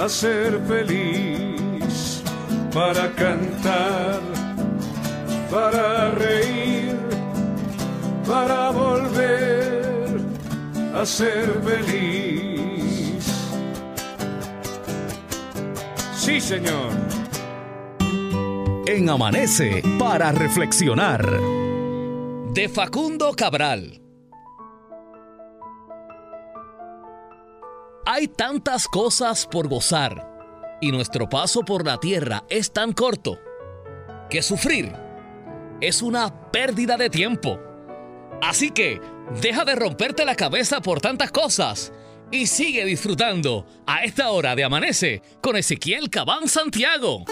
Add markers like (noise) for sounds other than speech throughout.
a ser feliz, para cantar, para reír, para volver a ser feliz. Sí, Señor en Amanece para reflexionar. De Facundo Cabral. Hay tantas cosas por gozar y nuestro paso por la tierra es tan corto que sufrir es una pérdida de tiempo. Así que deja de romperte la cabeza por tantas cosas y sigue disfrutando a esta hora de Amanece con Ezequiel Cabán Santiago.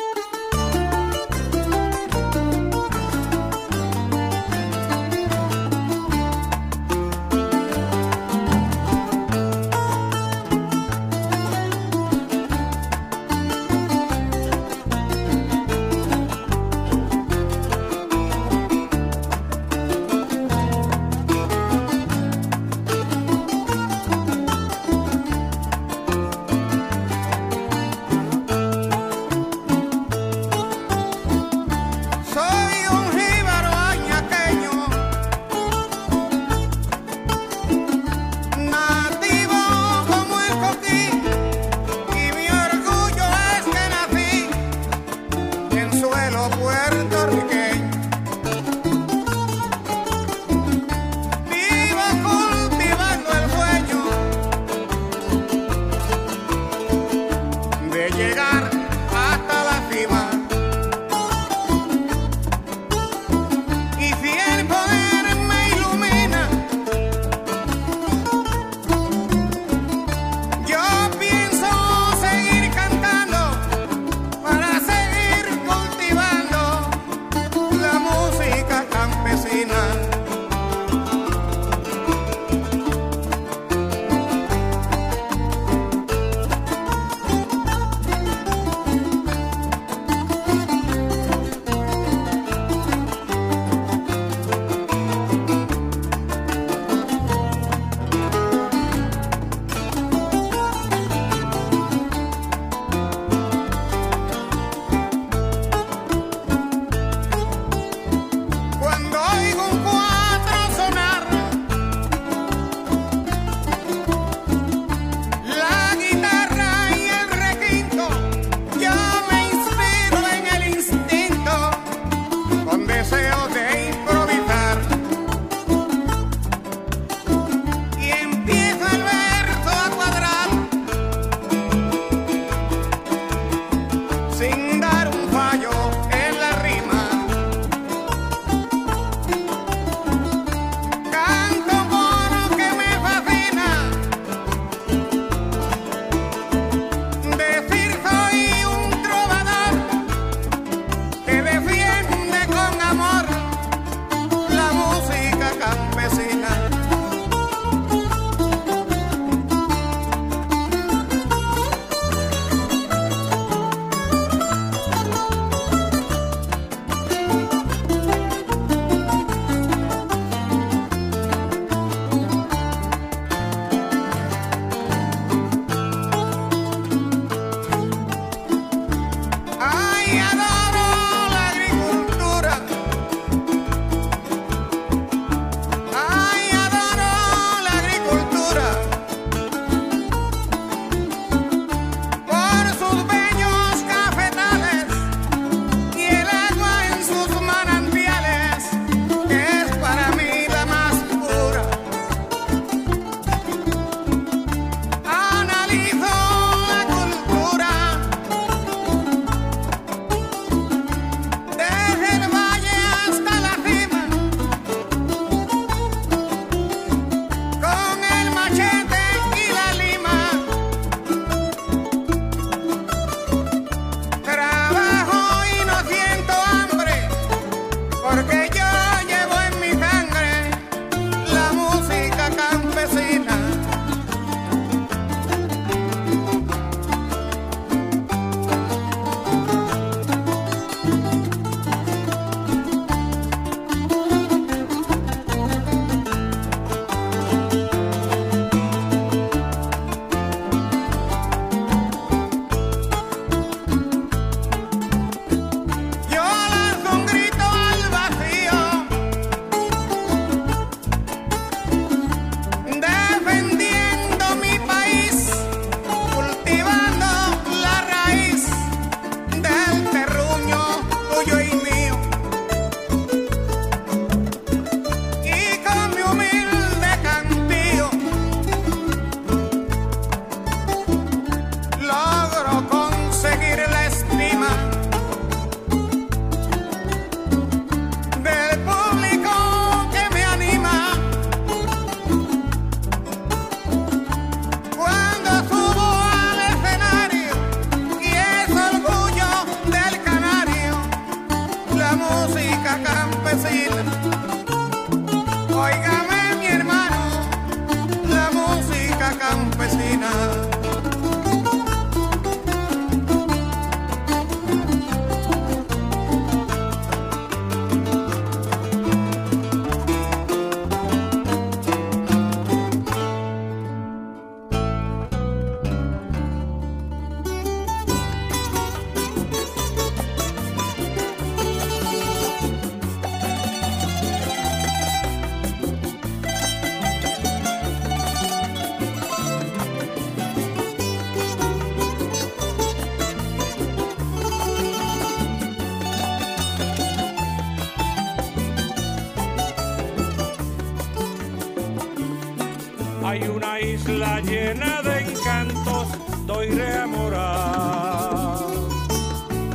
la llena de encantos, doy reamorada,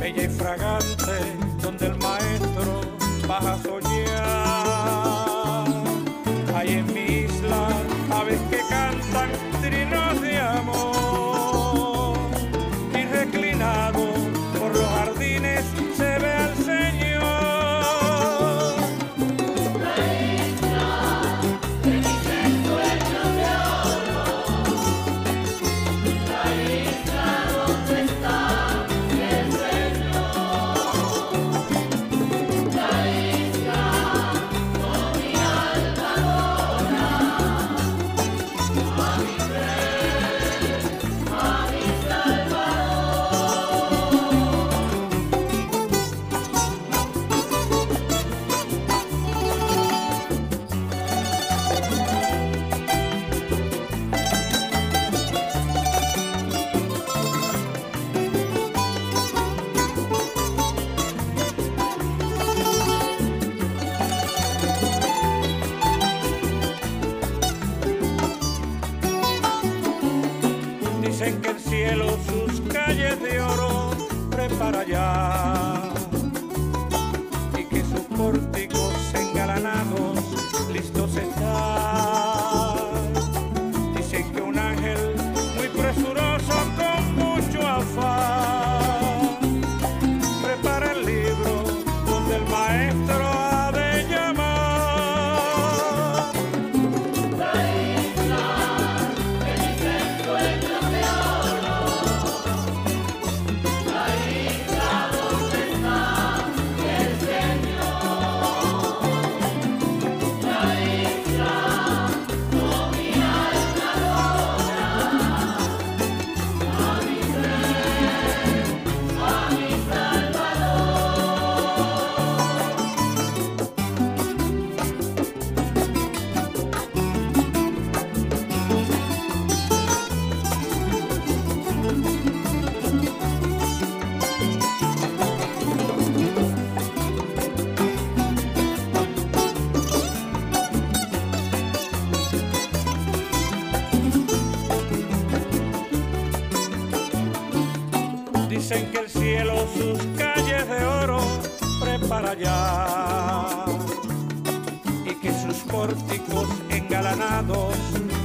bella y fragante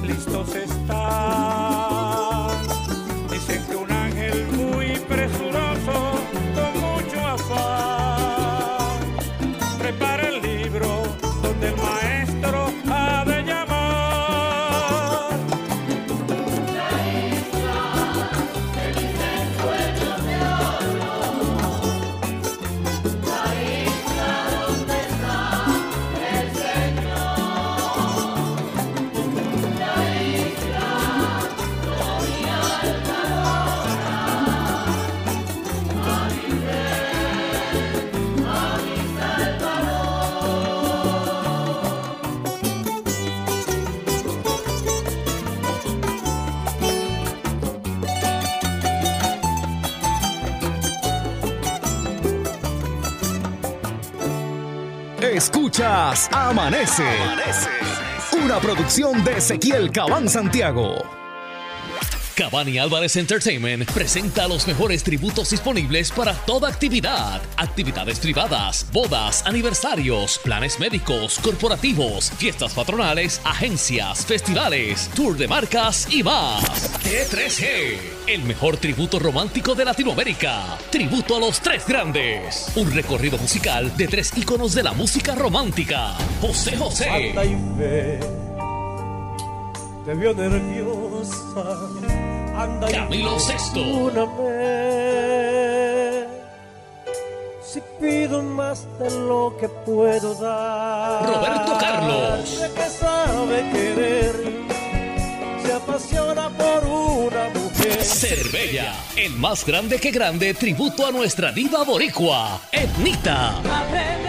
listos están. Amanece. Una producción de Ezequiel Cabán Santiago. Cabani Álvarez Entertainment presenta los mejores tributos disponibles para toda actividad. Actividades privadas, bodas, aniversarios, planes médicos, corporativos, fiestas patronales, agencias, festivales, tour de marcas y más. T3G, el mejor tributo romántico de Latinoamérica. Tributo a los tres grandes. Un recorrido musical de tres íconos de la música romántica. José José te veo nerviosa. Anda Camilo. Si pido más de lo que puedo dar. Roberto Carlos. De que sabe querer. Apasiona por una mujer. Cervella, el más grande que grande tributo a nuestra diva boricua, Etnita. Aprenderé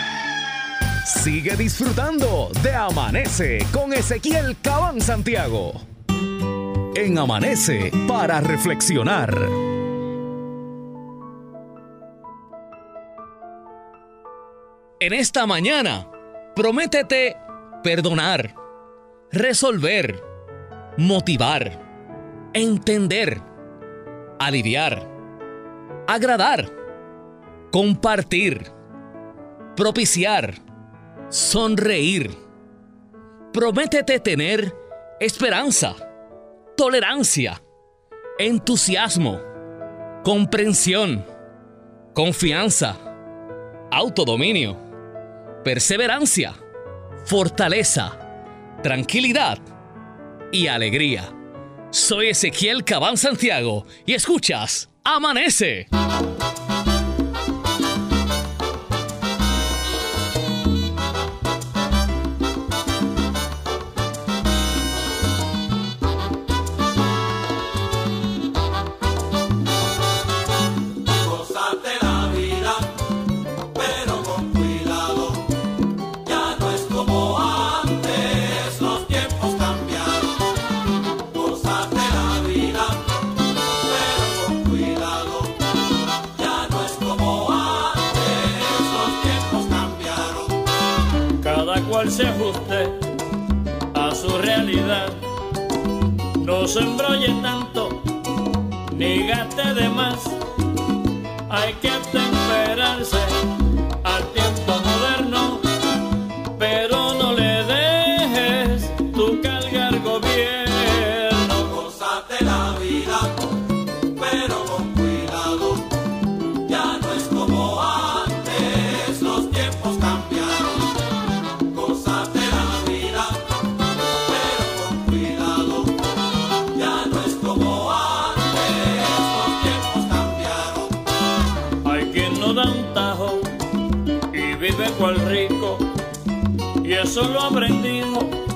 Sigue disfrutando de Amanece con Ezequiel Cabán Santiago. En Amanece para reflexionar. En esta mañana, prométete perdonar, resolver, motivar, entender, aliviar agradar, compartir, propiciar, sonreír. Prométete tener esperanza, tolerancia, entusiasmo, comprensión, confianza, autodominio, perseverancia, fortaleza, tranquilidad y alegría. Soy Ezequiel Cabán Santiago y escuchas Amanece. No se embrolle tanto, ni gaste de más. Hay que atemperarse Y eso lo aprendimos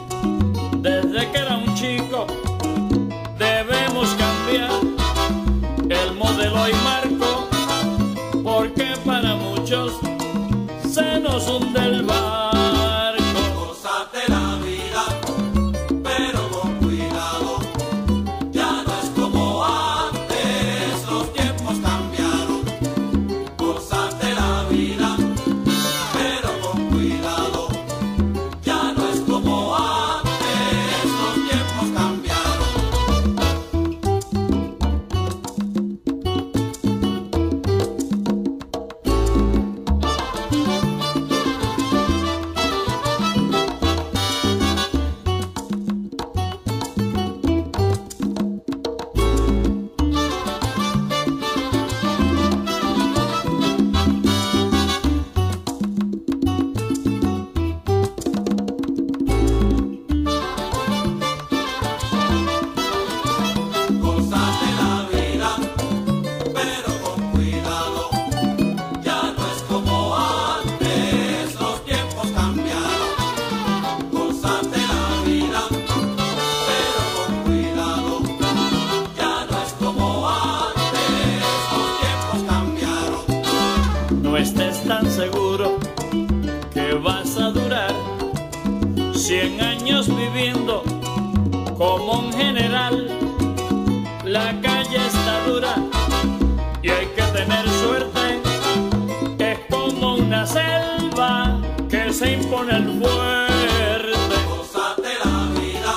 impone al fuerte. Gózate la vida,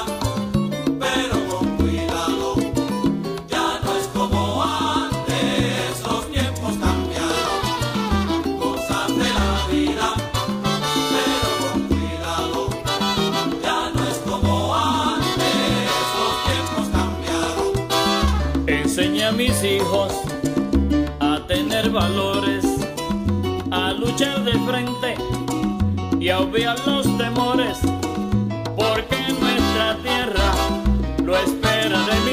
pero con cuidado. Ya no es como antes, los tiempos cambiaron. Gózate la vida, pero con cuidado. Ya no es como antes, los tiempos cambiaron. Enseñé a mis hijos a tener valores, a luchar de frente obviar los temores, porque nuestra tierra lo espera de mí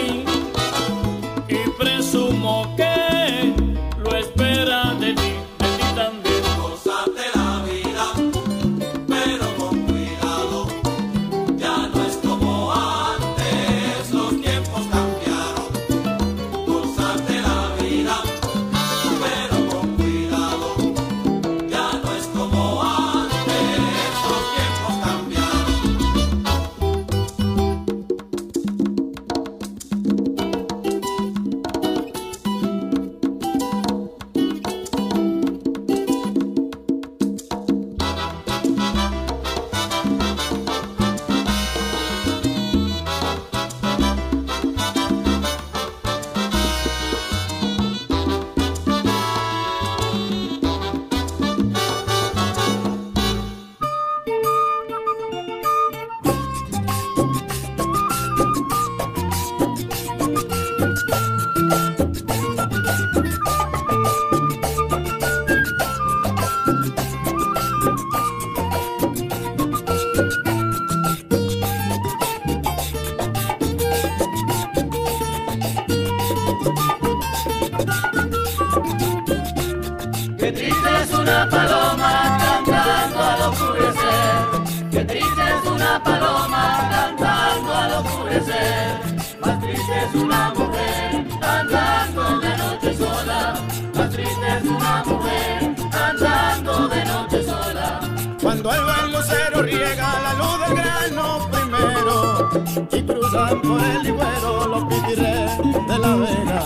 por el ligüero los pitirres de la vega.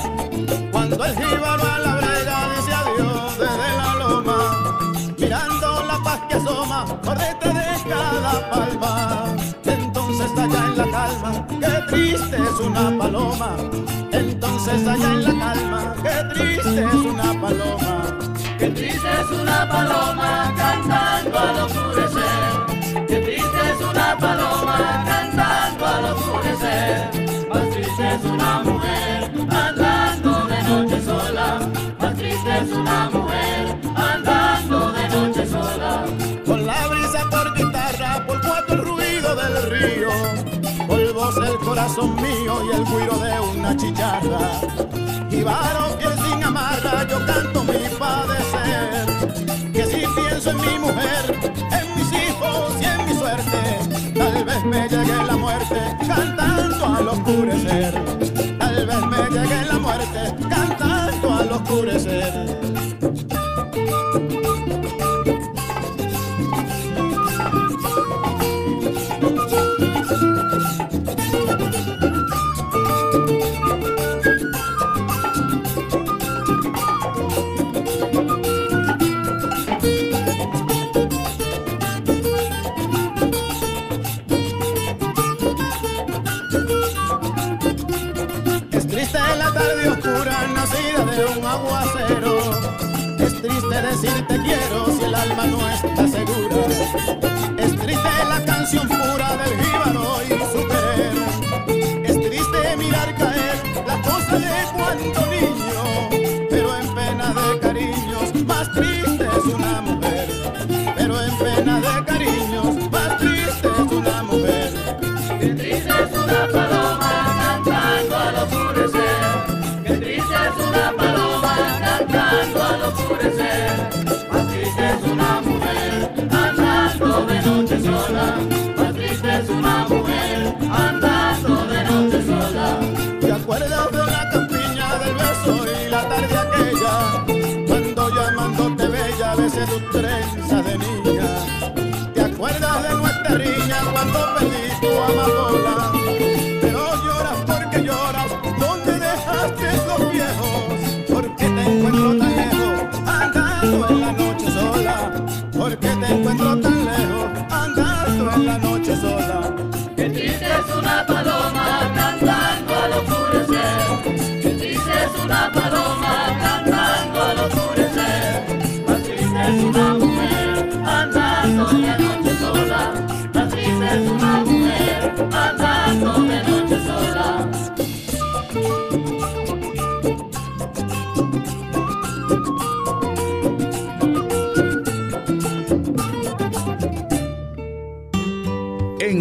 Cuando el jíbaro a la brega dice adiós desde la loma, mirando la paz que asoma por detrás de cada palma. Entonces allá en la calma, qué triste es una paloma. Entonces allá en la calma, qué triste es una paloma. Qué triste es una paloma cantando al oscurecer. Corazón mío y el cuiro de una chicharra. Y varo que sin amarra yo canto mi padecer, que si pienso en mi mujer, en mis hijos y en mi suerte, tal vez me llegue la muerte cantando al oscurecer. Decir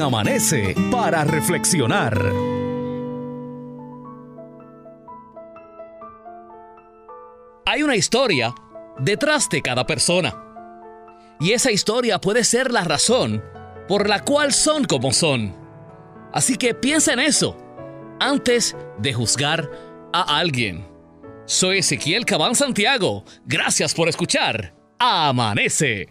Amanece para reflexionar. Hay una historia detrás de cada persona. Y esa historia puede ser la razón por la cual son como son. Así que piensa en eso antes de juzgar a alguien. Soy Ezequiel Cabán Santiago. Gracias por escuchar. Amanece.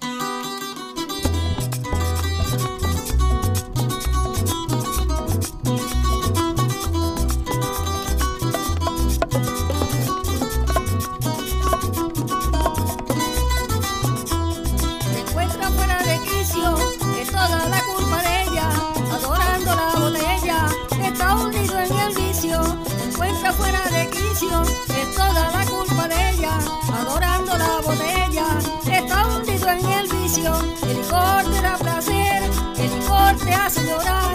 Fuera de quicio, es toda la culpa de ella, adorando la botella, está hundido en el vicio. El licor te da placer, el licor te hace llorar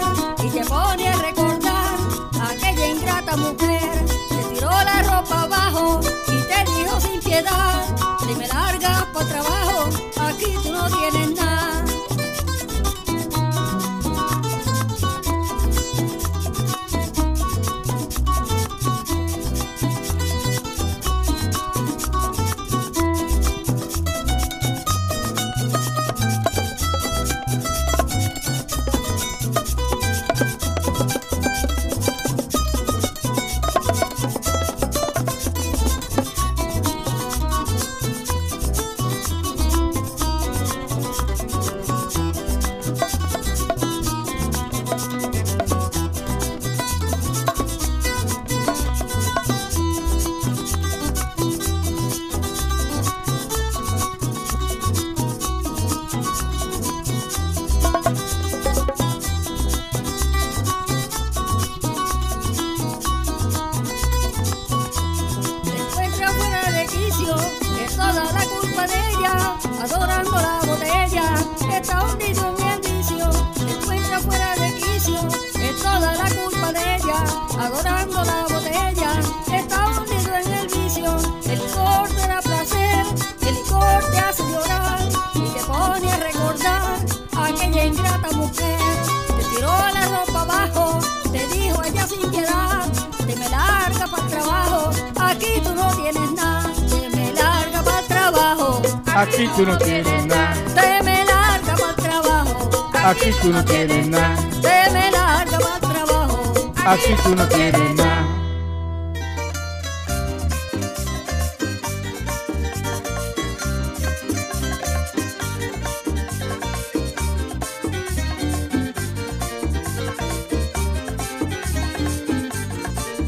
Aquí tú no tienes nada, te me larga para el trabajo, aquí tú no tienes nada, te me larga para el trabajo, aquí tú no tienes nada.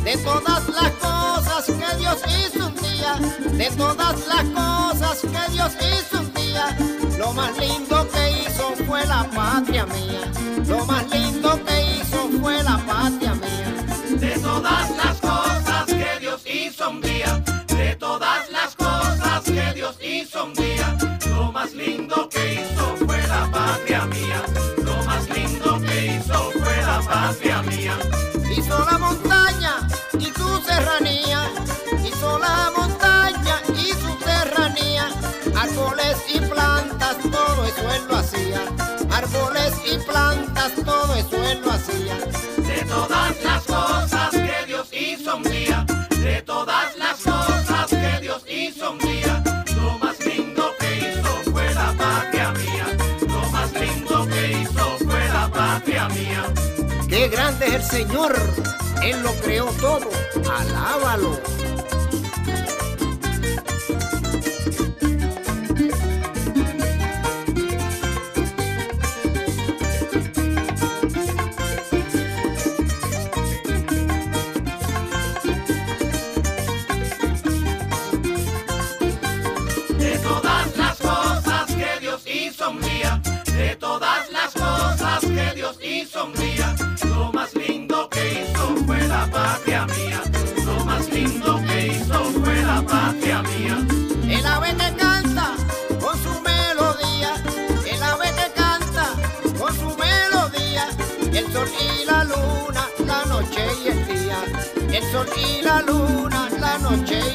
de todas las cosas que Dios hizo un día, de todas las Dios hizo un día, lo más lindo que hizo fue la patria mía, lo más lindo que hizo fue la patria mía. De todas las cosas que Dios hizo un día, de todas las cosas que Dios hizo un día, lo más lindo que hizo fue la patria mía, lo más lindo que hizo fue la patria mía. Hizo la montaña todo eso él lo hacía. De todas las cosas que Dios hizo un día, de todas las cosas que Dios hizo un día, lo más lindo que hizo fue la patria mía, lo más lindo que hizo fue la patria mía. Qué grande es el Señor, Él lo creó todo, alábalo. y la luna, la noche y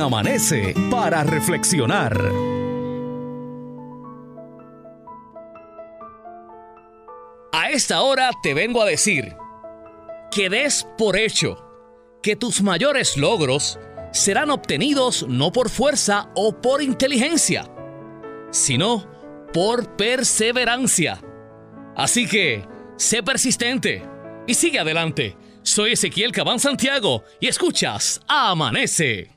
Amanece para reflexionar. A esta hora te vengo a decir que des por hecho que tus mayores logros serán obtenidos no por fuerza o por inteligencia, sino por perseverancia. Así que, sé persistente y sigue adelante. Soy Ezequiel Cabán Santiago y escuchas Amanece.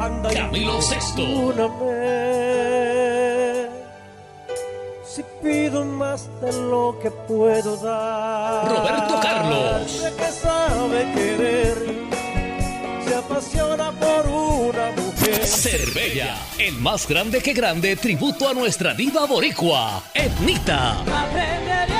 Anda Camilo Sesto. perdóname. Si pido más de lo que puedo dar. Roberto Carlos. De que sabe querer, se apasiona por una mujer. Cervella, el más grande que grande tributo a nuestra diva boricua, Etnita. Aprenderé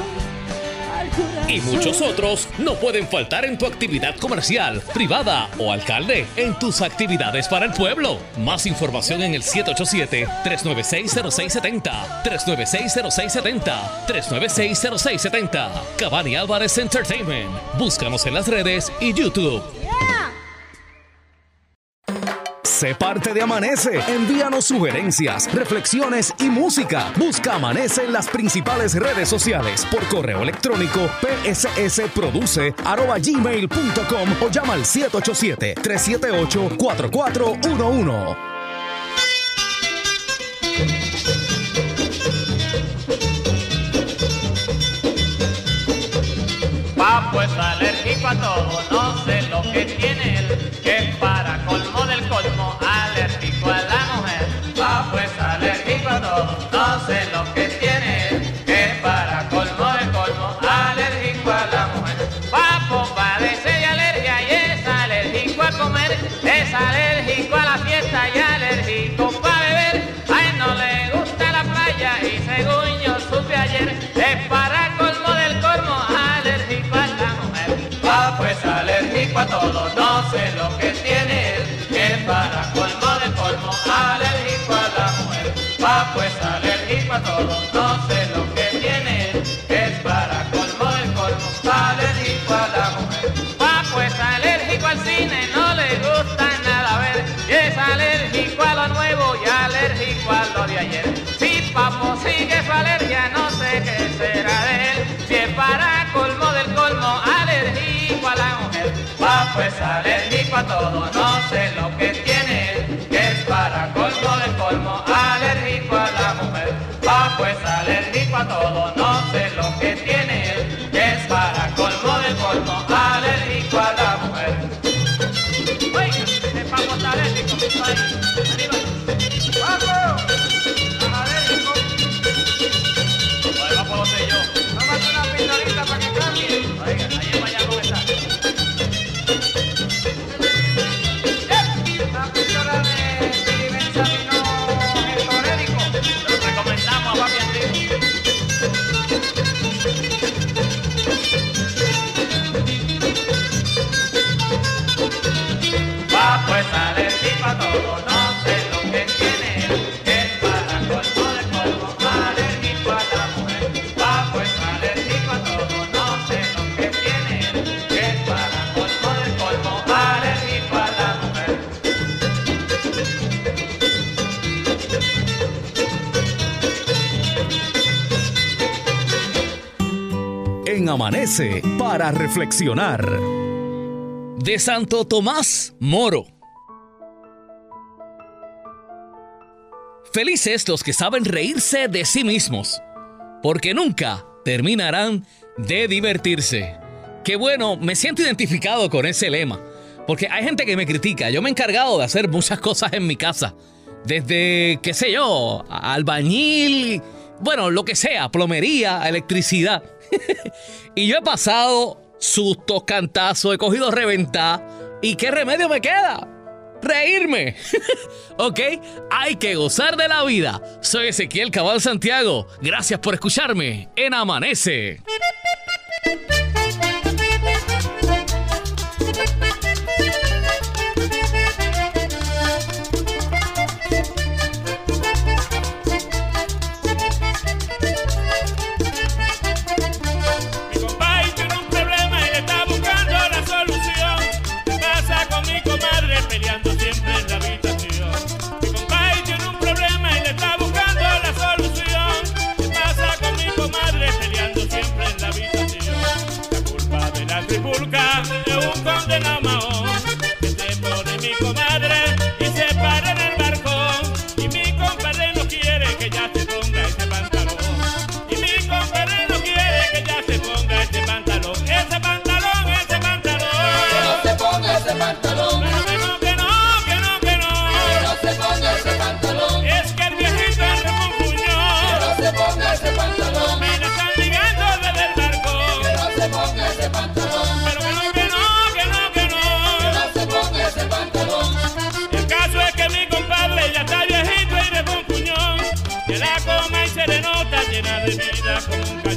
Y muchos otros no pueden faltar en tu actividad comercial, privada o alcalde, en tus actividades para el pueblo. Más información en el 787-396-0670, 396-0670, 396-0670. Cabani Álvarez Entertainment. Búscanos en las redes y YouTube. Sé parte de Amanece. Envíanos sugerencias, reflexiones y música. Busca Amanece en las principales redes sociales por correo electrónico pssproduce.gmail.com o llama al 787-378-4411. Papo es alérgico a todo, no sé lo que tiene él, que para Papo es alérgico a todo, no sé lo que Amanece para reflexionar. De Santo Tomás Moro. Felices los que saben reírse de sí mismos, porque nunca terminarán de divertirse. Qué bueno, me siento identificado con ese lema, porque hay gente que me critica. Yo me he encargado de hacer muchas cosas en mi casa, desde, qué sé yo, albañil bueno, lo que sea, plomería, electricidad. (laughs) y yo he pasado sustos, cantazos, he cogido reventar. ¿Y qué remedio me queda? Reírme. (laughs) ¿Ok? Hay que gozar de la vida. Soy Ezequiel Cabal Santiago. Gracias por escucharme en Amanece. Adivina con